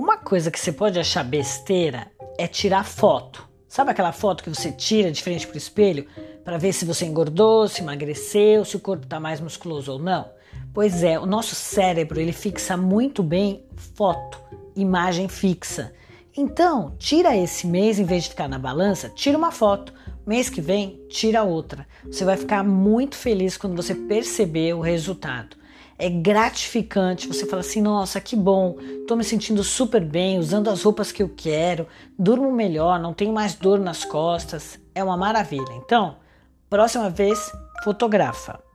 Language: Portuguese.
Uma coisa que você pode achar besteira é tirar foto. Sabe aquela foto que você tira de frente para o espelho para ver se você engordou, se emagreceu, se o corpo está mais musculoso ou não? Pois é, o nosso cérebro ele fixa muito bem foto, imagem fixa. Então, tira esse mês, em vez de ficar na balança, tira uma foto. Mês que vem, tira outra. Você vai ficar muito feliz quando você perceber o resultado. É gratificante, você fala assim: nossa, que bom, tô me sentindo super bem, usando as roupas que eu quero, durmo melhor, não tenho mais dor nas costas. É uma maravilha. Então, próxima vez, fotografa.